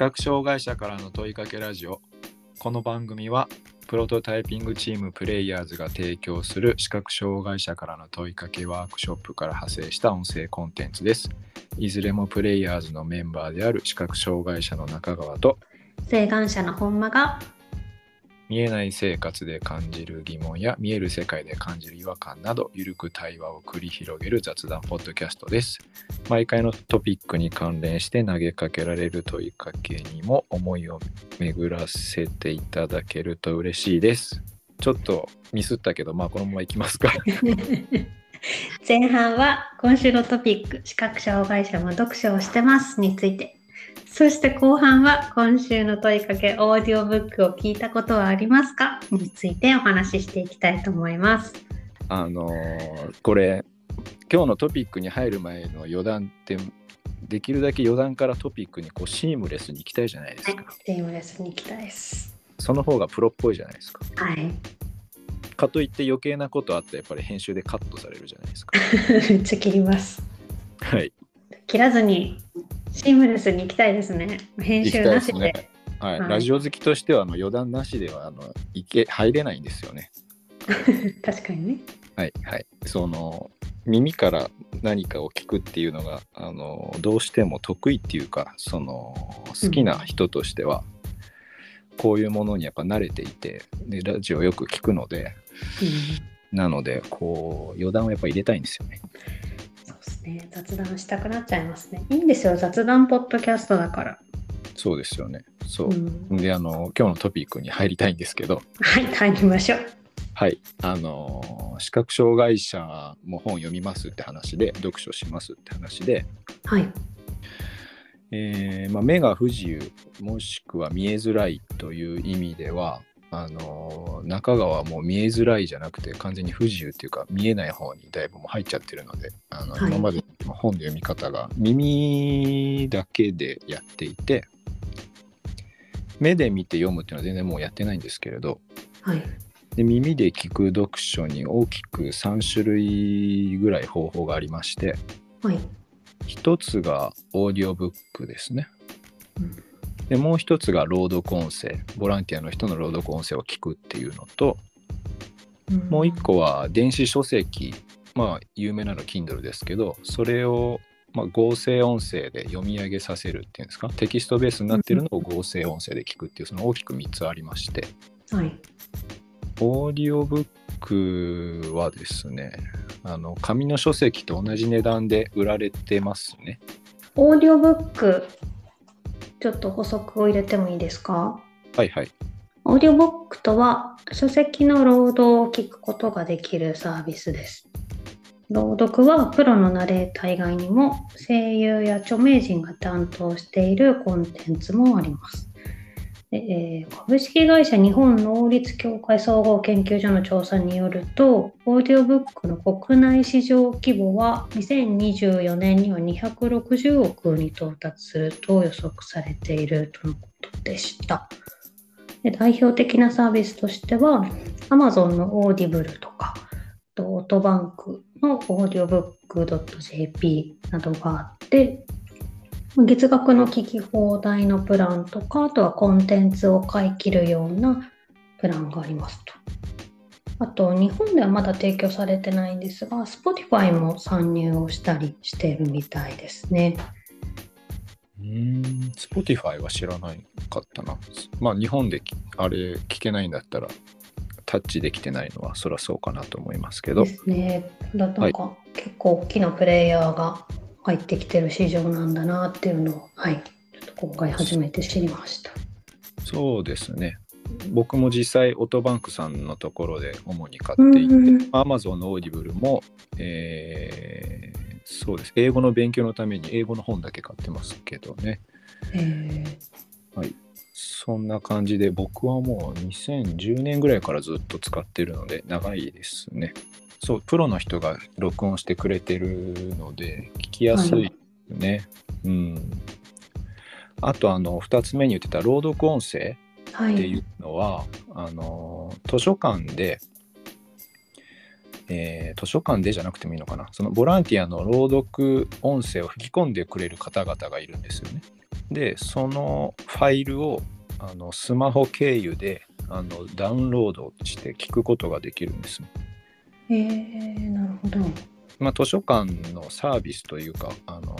覚障害者からの問いかけラジオ。この番組はプロトタイピングチームプレイヤーズが提供する視覚障害者からの問いかけワークショップから派生した音声コンテンツです。いずれもプレイヤーズのメンバーである視覚障害者の中川と請願者の本間が見えない生活で感じる疑問や見える世界で感じる違和感などゆるく対話を繰り広げる雑談ポッドキャストです。毎回のトピックに関連して投げかけられる問いかけにも思いを巡らせていただけると嬉しいです。ちょっとミスったけどまあこのままいきますか。前半は今週のトピック視覚障害者も読書をしてますについて。そして後半は今週の問いかけオーディオブックを聞いたことはありますか？についてお話ししていきたいと思います。あのーこれ今日のトピックに入る前の余談ってできるだけ余談からトピックにこうシームレスに行きたいじゃないですはいか、、セームレスに行きたいです。その方がプロっぽいじゃないですかはい。かといって余計なことあったらやっぱり編集でカットされるじゃないですか めっちゃ切ります。はい切らずにシームレスに行きたいですね。編集なしで。はい、はい。ラジオ好きとしてはあの余談なしではあのいけ入れないんですよね。確かにね。はいはい。その耳から何かを聞くっていうのがあのどうしても得意っていうかその好きな人としては、こういうものにやっぱ慣れていてでラジオよく聞くのでうん。なのでこう余談をやっぱ入れたいんですよねそうですね。雑談したくなっちゃいますね。いいんですよ。雑談ポッドキャストだから。そうですよねそうう、ん、であの今日のトピックに入りたいんですけどはい、入りましょう。はいあの視覚障害者も本読みますって話で読書しますって話ではい。えーまあ、目が不自由もしくは見えづらいという意味ではあの中川はもう見えづらいじゃなくて完全に不自由っていうか見えない方にだいぶもう入っちゃってるのであの、はい今までの本の読み方が耳だけでやっていて目で見て読むっていうのは全然もうやってないんですけれどはい。で耳で聞く読書に大きく3種類ぐらい方法がありましてはい。一つがオーディオブックですね。うんでもう一つが朗読音声。ボランティアの人の朗読音声を聞くっていうのともう一個は電子書籍。まあ有名なの Kindle ですけどそれをまあ合成音声で読み上げさせるっていうんですか？テキストベースになってるのを合成音声で聞くっていうその大きく3つありまして。はい。オーディオブックはですねあの紙の書籍と同じ値段で売られてますね。オーディオブック、ちょっと補足を入れてもいいですか？はいはいオーディオブックとは、書籍の朗読を聞くことができるサービスです。朗読はプロのナレーター以外にも声優や著名人が担当しているコンテンツもあります。えー株式会社日本能率協会総合研究所の調査によると、オーディオブックの国内市場規模は2024年には260億に到達すると予測されているとのことでした。で代表的なサービスとしては Amazon のオーディブルとかオトバンクのオーディオブック .jp などがあって月額の聞き放題のプランとかあとはコンテンツを買い切るようなプランがありますと。あと日本ではまだ提供されてないんですが Spotify も参入をしたりしているみたいですね。うーん、Spotify は知らないかったな。まあ日本できあれ聞けないんだったらタッチできてないのはそりゃそうかなと思いますけどで。すね。だなんか、結構大きなプレイヤーが入ってきてる市場なんだなっていうのを、はい、ちょっと今回初めて知りました。そうですね。僕も実際オトバンクさんのところで主に買っていて、うんうん Amazon のオーディブルも、えーそうです。英語の勉強のために英語の本だけ買ってますけどね。えそんな感じで僕はもう2010年ぐらいからずっと使ってるので長いですね。そう、プロの人が録音してくれてるので聞きやすいね。うん。あとあの2つ目に言ってた朗読音声っていい。うのは、あの図書館で、えー図書館でじゃなくてもいいのかなそのボランティアの朗読音声を吹き込んでくれる方々がいるんですよね。でそのファイルをあのスマホ経由であのダウンロードして聞くことができるんです。えー、なるほど。まあ、図書館のサービスというかあの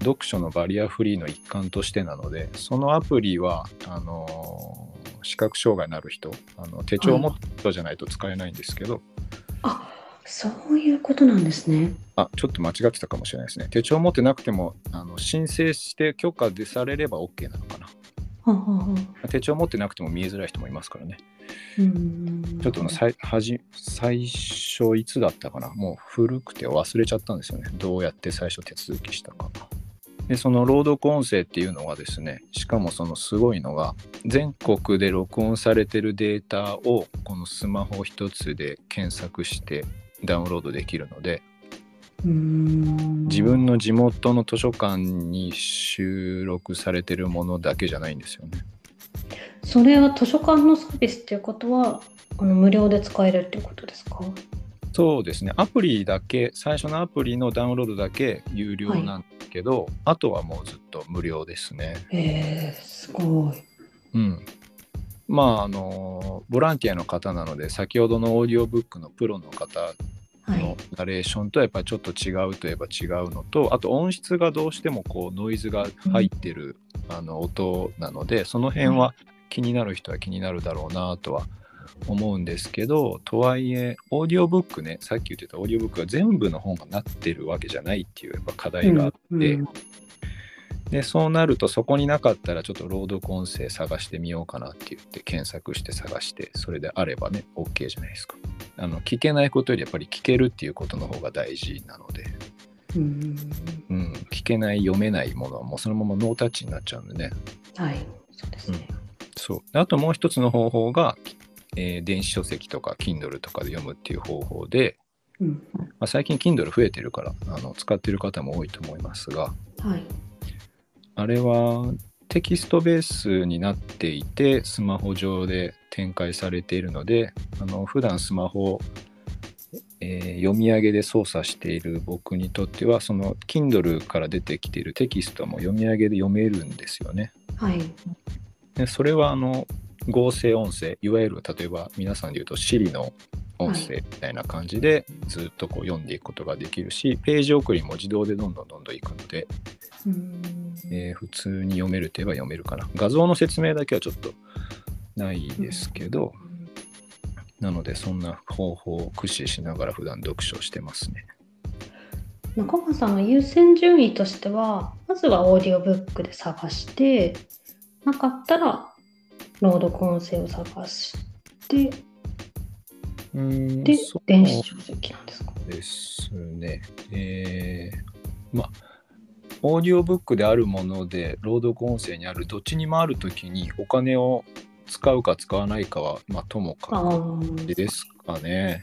読書のバリアフリーの一環としてなのでそのアプリはあの視覚障害のある人あの手帳を持った人じゃないと使えないんですけど、あそういうことなんですね。あちょっと間違ってたかもしれないですね手帳を持ってなくてもあの申請して許可でされれば OK なのかな手帳持ってなくても見えづらい人もいますからね。うんちょっとの最はじ最初いつだったかな？もう古くて忘れちゃったんですよね。どうやって最初手続きしたか。でその朗読音声っていうのはですねしかもそのすごいのが全国で録音されてるデータをこのスマホ一つで検索してダウンロードできるのでうん自分の地元の図書館に収録されてるものだけじゃないんですよね。それは図書館のサービスっていうことはあの無料で使えるっていうことですか？そうですね。アプリだけ最初のアプリのダウンロードだけ有料なんですけど、あとはもうずっと無料ですね。えー、すごい。うん。まああのボランティアの方なので先ほどのオーディオブックのプロの方はい。の。ナレーションとやっぱりちょっと違うといえば違うのとあと音質がどうしてもこうノイズが入ってる、あの音なのでその辺は気になる人は気になるだろうなとは思うんですけどとはいえオーディオブックねさっき言ってたオーディオブックが全部の本がなってるわけじゃないっていうやっぱ課題があって、うん。でそうなるとそこになかったらちょっと朗読音声探してみようかなって言って検索して探してそれであればね OK じゃないですかあの聞けないことよりやっぱり聞けるっていうことの方が大事なので、うんうん、聞けない読めないものはもうそのままノータッチになっちゃうんでねはい。そうですね。そうであともう一つの方法が、えー電子書籍とか Kindle とかで読むっていう方法で、うん。まあ、最近 Kindle 増えてるからあの使ってる方も多いと思いますがはい。あれはテキストベースになっていてスマホ上で展開されているのであの普段スマホを、えー読み上げで操作している僕にとってはその Kindle から出てきているテキストも読み上げで読めるんですよね。はい。でそれはあの合成音声いわゆる例えば皆さんで言うと Siri の音声みたいな感じでずっとこう読んでいくことができるしページ送りも自動でどんどんどんどんいくのでうん。えー普通に読めるといえば読めるかな。画像の説明だけはちょっとないですけど、なのでそんな方法を駆使しながら普段読書してますね。中川さんの優先順位としては、まずはオーディオブックで探して、なかったら朗読音声を探して、で電子書籍なんですか？ですね。えーまあ、オーディオブックであるもので朗読音声にあるどっちにもあるときにお金を使うか使わないかは、まあ、ともかあくーですかね。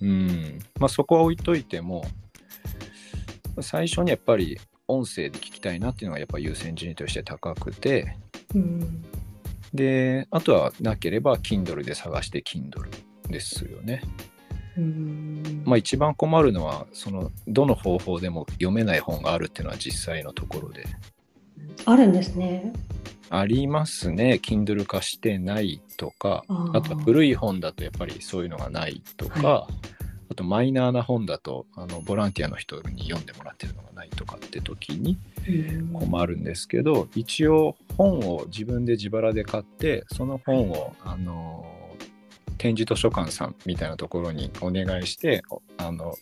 うん。まあそこは置いといても、最初にやっぱり音声で聞きたいなっていうのがやっぱ優先順位として高くて、うん。で、あとはなければ Kindle で探して Kindle ですよね。うん。まあ一番困るのは、そのどの方法でも読めない本があるっていうのは実際のところで。あるんですね。ありますね。Kindle 化してないとか、あとは古い本だとやっぱりそういうのがないとか、はあとマイナーな本だとあのボランティアの人に読んでもらってるのがないとかって時にうん困るんですけど、一応本を自分で自腹で買ってその本をあの展示図書館さんみたいなところにお願いしておあの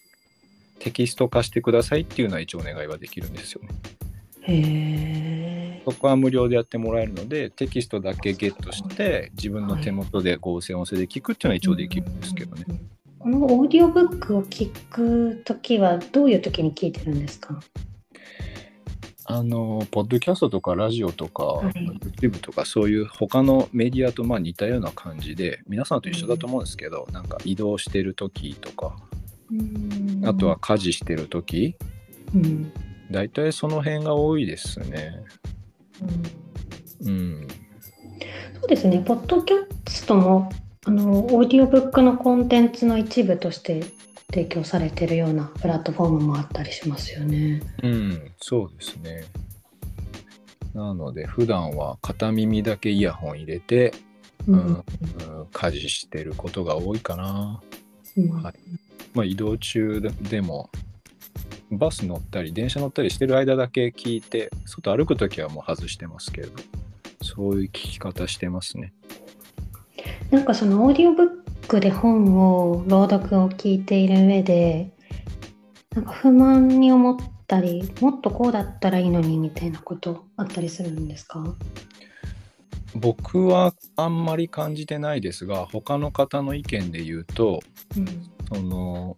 テキスト化してくださいっていうのは一応お願いはできるんですよね。へえ。そこは無料でやってもらえるのでテキストだけゲットして自分の手元で合成音声で聞くっていうのは一応できるんですけどね。うん。このオーディオブックを聞くときはどういうときに聞いてるんですか？あのポッドキャストとかラジオとか、い YouTube とかそういう他のメディアとまあ似たような感じで皆さんと一緒だと思うんですけど、なんか移動してる時とかあとは、家事してる時うん大体その辺が多いですね。うんうん。そうですね、ポッドキャストもあのオーディオブックのコンテンツの一部として提供されているようなプラットフォームもあったりしますよね。うん、そうですね。なので普段は片耳だけイヤホン入れて、ううんん家事してることが多いかな。うんはいまあ、移動中でもバス乗ったり電車乗ったりしてる間だけ聞いて外歩く時はもう外してますけれどそういう聞き方してますね。なんかそのオーディオブックで本を朗読を聞いている上でなんか不満に思ったりもっとこうだったらいいのにみたいなことあったりするんですか？僕はあんまり感じてないですが他の方の意見で言うとうんその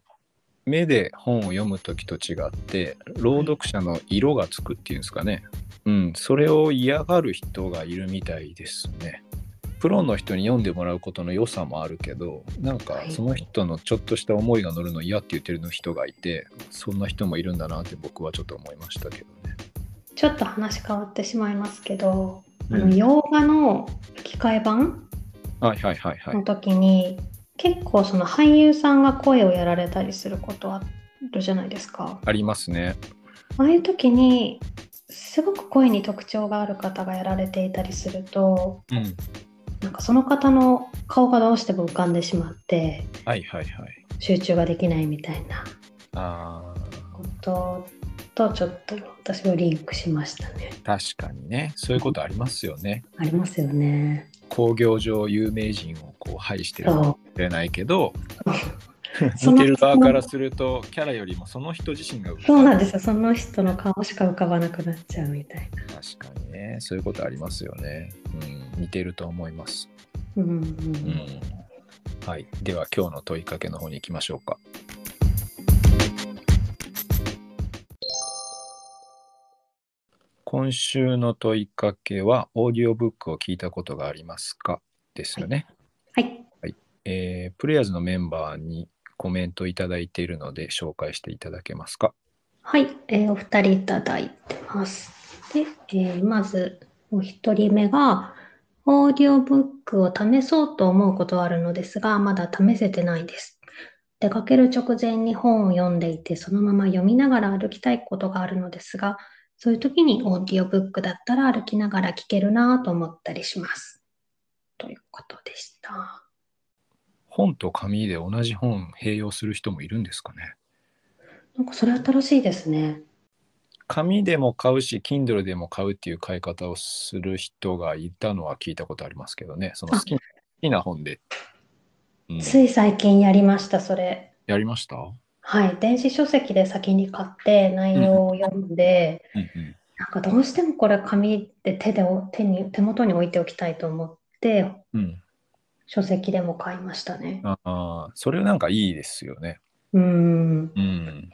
目で本を読む時と違って朗読者の色がつくっていうんですかね、うん、それを嫌がる人がいるみたいですね。プロの人に読んでもらうことの良さもあるけどなんかはいその人のちょっとした思いが乗るの嫌って言ってる人がいてそんな人もいるんだなって僕はちょっと思いましたけどね。ちょっと話変わってしまいますけど、あうんの洋画の吹き替え版はいはいはいはいの。時に、結構その俳優さんが声をやられたりすることあるじゃないですか。ありますね。ああいう時にすごく声に特徴がある方がやられていたりするとうん。なんかその方の顔がどうしても浮かんでしまってはいはいはい。集中ができないみたいなあこととちょっと私はリンクしましたね。ー確かにねそういうことありますよね。ありますよね。工業上有名人をこう排してるかもそしれないけど 見てる側からするとキャラよりもその人自身が浮かうそうなんですよ。その人の顔しか浮かばなくなっちゃうみたいな。確かにね。そういうことありますよね、うん、似てると思います、うんうん。うん。はい。では今日の問いかけの方に行きましょうか今週の問いかけはオーディオブックを聞いたことがありますか？ですよね、はい。えープレイヤーズのメンバーにコメントいただいているので紹介していただけますか？はい、えーお二人いただいてます。で、えーまずお一人目が、オーディオブックを試そうと思うことはあるのですが、まだ試せてないです。出かける直前に本を読んでいて、そのまま読みながら歩きたいことがあるのですが、そういう時にオーディオブックだったら歩きながら聞けるなぁと思ったりします。ということでした。本と紙で同じ本併用する人もいるんですかねなんかそれ新しいですね。紙でも買うし Kindle でも買うっていう買い方をする人がいたのは聞いたことありますけどねその好き好きな本で、うんつい最近やりました、それ。やりました？はい、電子書籍で先に買って内容を読んで、うんうん。なんかどうしてもこれ紙で手でお手に手元に置いておきたいと思ってうん。書籍でも買いましたね。ああそれなんかいいですよね。うーん、うん。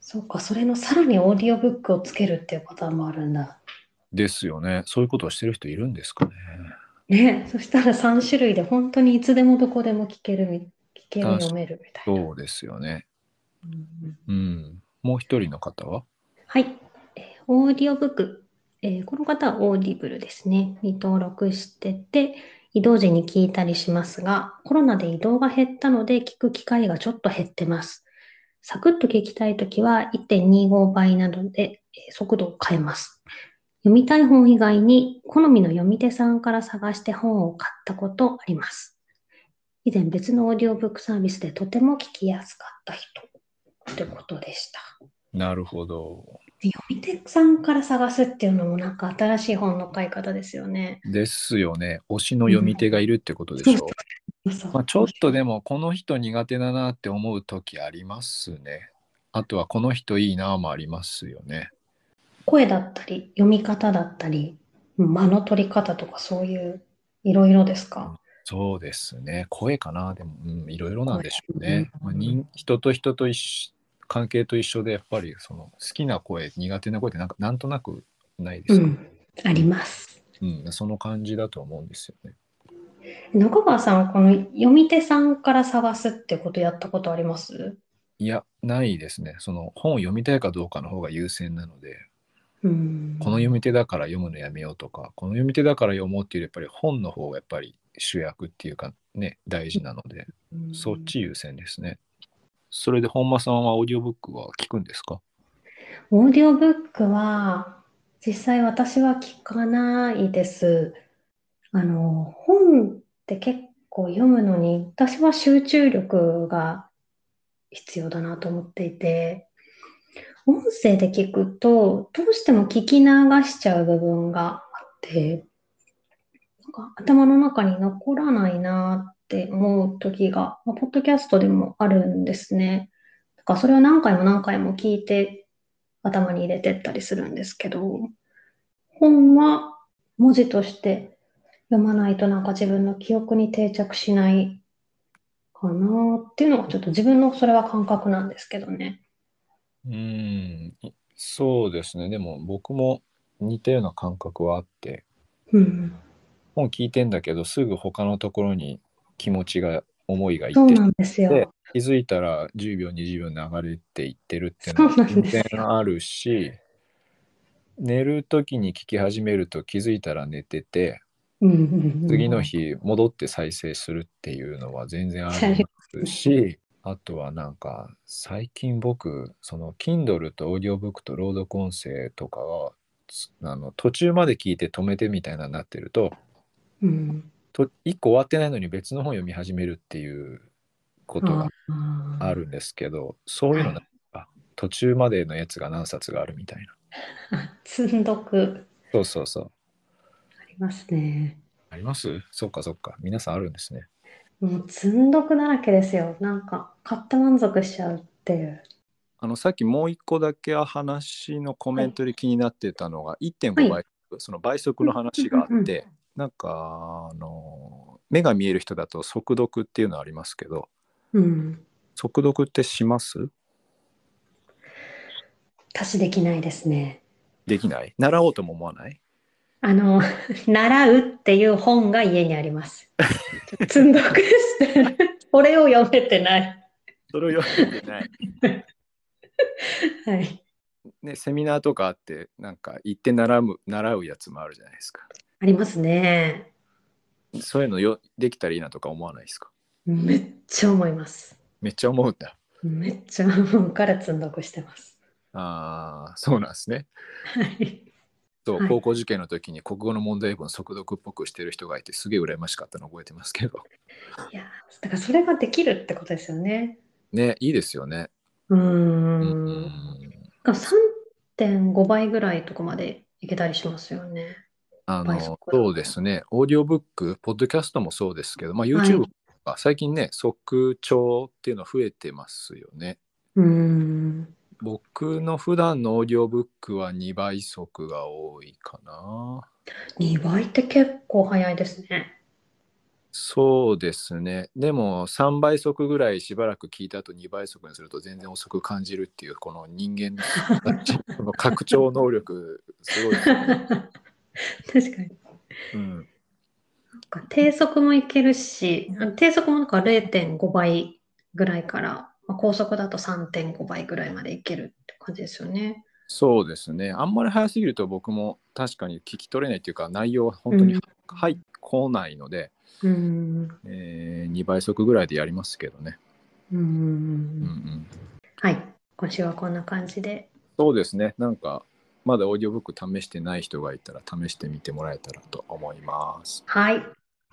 そうか、それのさらにオーディオブックをつけるっていうパターンもあるんだ。ですよね。そういうことをしてる人いるんですかね。ね、そしたら3種類で本当にいつでもどこでも聞けるみ、聞ける、確か読めるみたいな。そうですよねうんうんもう一人の方は？はい、えーオーディオブック、えーこの方はオーディブルですね、に登録してて、移動時に聞いたりしますが、コロナで移動が減ったので聞く機会がちょっと減ってます。サクッと聞きたいときは1.25倍などでえー速度を変えます。読みたい本以外に好みの読み手さんから探して本を買ったことあります。以前別のオーディオブックサービスでとても聞きやすかった人ということでした。なるほど読み手さんから探すっていうのもなんか新しい本の買い方ですよね。ですよね推しの読み手がいるってことでしょ、そうまあ、ちょっとでもこの人苦手だなって思う時ありますね。あとはこの人いいなもありますよね。声だったり読み方だったり間の取り方とかそういういろいろですか？そうですね。声かなでも、うん、いろいろなんでしょう声ね。うんまあ、人人と人と一緒関係と一緒でやっぱりその好きな声苦手な声ってなんかなんとなくないですか、うん、あります。うんその感じだと思うんですよね。中川さん、この読み手さんから探すってことやったことあります？いやないですね。その本を読みたいかどうかの方が優先なので、うん。この読み手だから読むのやめようとか、この読み手だから読もうっていうよりやっぱり本の方がやっぱり主役っていうかね、大事なので、うんそっち優先ですね。それで本間さんはオーディオブックは聞くんですか？オーディオブックは実際私は聞かないです。あの、本って結構読むのに、私は集中力が必要だなと思っていて、音声で聞くと、どうしても聞き流しちゃう部分があって、か頭の中に残らないなって思う時が、まあポッドキャストでもあるんですね。だからそれを何回も何回も聞いて頭に入れてったりするんですけど、本は文字として読まないとなんか自分の記憶に定着しないかなっていうのがちょっと自分のそれは感覚なんですけどね。うーん、そうですね。でも僕も似たような感覚はあって、うん。本聞いてんだけど、すぐ他のところに気持ちが、思いがいそうってなんですよ。で気づいたら10秒、20秒流れていってるっていうのそうなは全然あるし、寝る時に聞き始めると気づいたら寝てて、次の日戻って再生するっていうのは全然ありますし、あとはなんか最近僕、その Kindle とオーディオブックと朗読音声とかはつあの途中まで聞いて止めてみたいなのになってると、うん。と1個終わってないのに別の本読み始めるっていうことがあるんですけど、そういうのなんか途中までのやつが何冊があるみたいな。あ 積んどくそうそうそう。ありますね。あります？そっかそっか。皆さんあるんですね。もう積んどくだらけですよ。なんか買って満足しちゃうっていう。あのさっきもう一個だけ話のコメントで気になってたのが1.5倍、はその倍速の話があって、なんかあの目が見える人だと速読っていうのありますけどうん。速読ってします？私できないですね。できない？習おうとも思わない？あの、習うっていう本が家にあります。積んどくしてる。これを読めてない。それを読めてない。はい。ね、セミナーとかあってなんか行って習う習うやつもあるじゃないですか。ありますね。そういうのよできたらいいなとか思わないですか？めっちゃ思います。めっちゃ思うんだ。めっちゃ思うから積んどくしてます。ああ、そうなんですね。はい。そう、はい高校受験の時に国語の問題文速読っぽくしてる人がいてすげえ羨ましかったの覚えてますけど。いや、だからそれができるってことですよね。ね、いいですよね。うー。うんん。3.5倍ぐらいとかまでいけたりしますよね。あのそうですね。オーディオブック、ポッドキャストもそうですけど、まあ、はい YouTube とか最近ね、速聴っていうの増えてますよね。うーん。僕の普段のオーディオブックは2倍速が多いかな。2倍って結構早いですね。そうですね。でも3倍速ぐらいしばらく聞いた後2倍速にすると全然遅く感じるっていうこの人間の この拡張能力すごいですよね。確かに。うん、なんか低速もいけるし、あ低速もなんか0.5倍ぐらいから、まあ、高速だと3.5倍ぐらいまでいけるって感じですよね。そうですね。あんまり早すぎると僕も確かに聞き取れないっていうか内容は本当にうん入ってこないので、うーん。え2倍速ぐらいでやりますけどね。うーんうんうん、はい。今週はこんな感じで。そうですね。なんかまだオーディオブック試してない人がいたら試してみてもらえたらと思います。はい。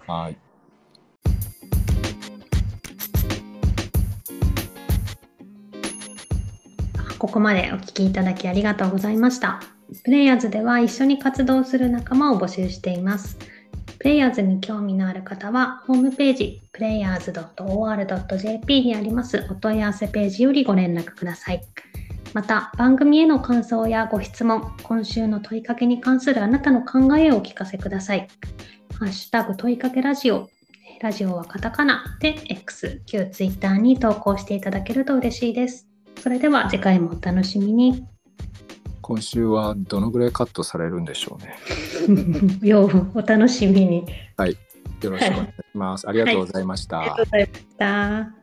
はい。ここまでお聞きいただきありがとうございました。プレイヤーズでは一緒に活動する仲間を募集しています。プレイヤーズに興味のある方は、ホームページ、players.or.jp にありますお問い合わせページよりご連絡ください。また、番組への感想やご質問、今週の問いかけに関するあなたの考えをお聞かせください。ハッシュタグ問いかけラジオ、ラジオはカタカナで X、旧 Twitter に投稿していただけると嬉しいです。それでは次回もお楽しみに。今週はどのぐらいカットされるんでしょうね。ようお楽しみに。よろしくお願いします。ありがとうございました。ありがとうございました。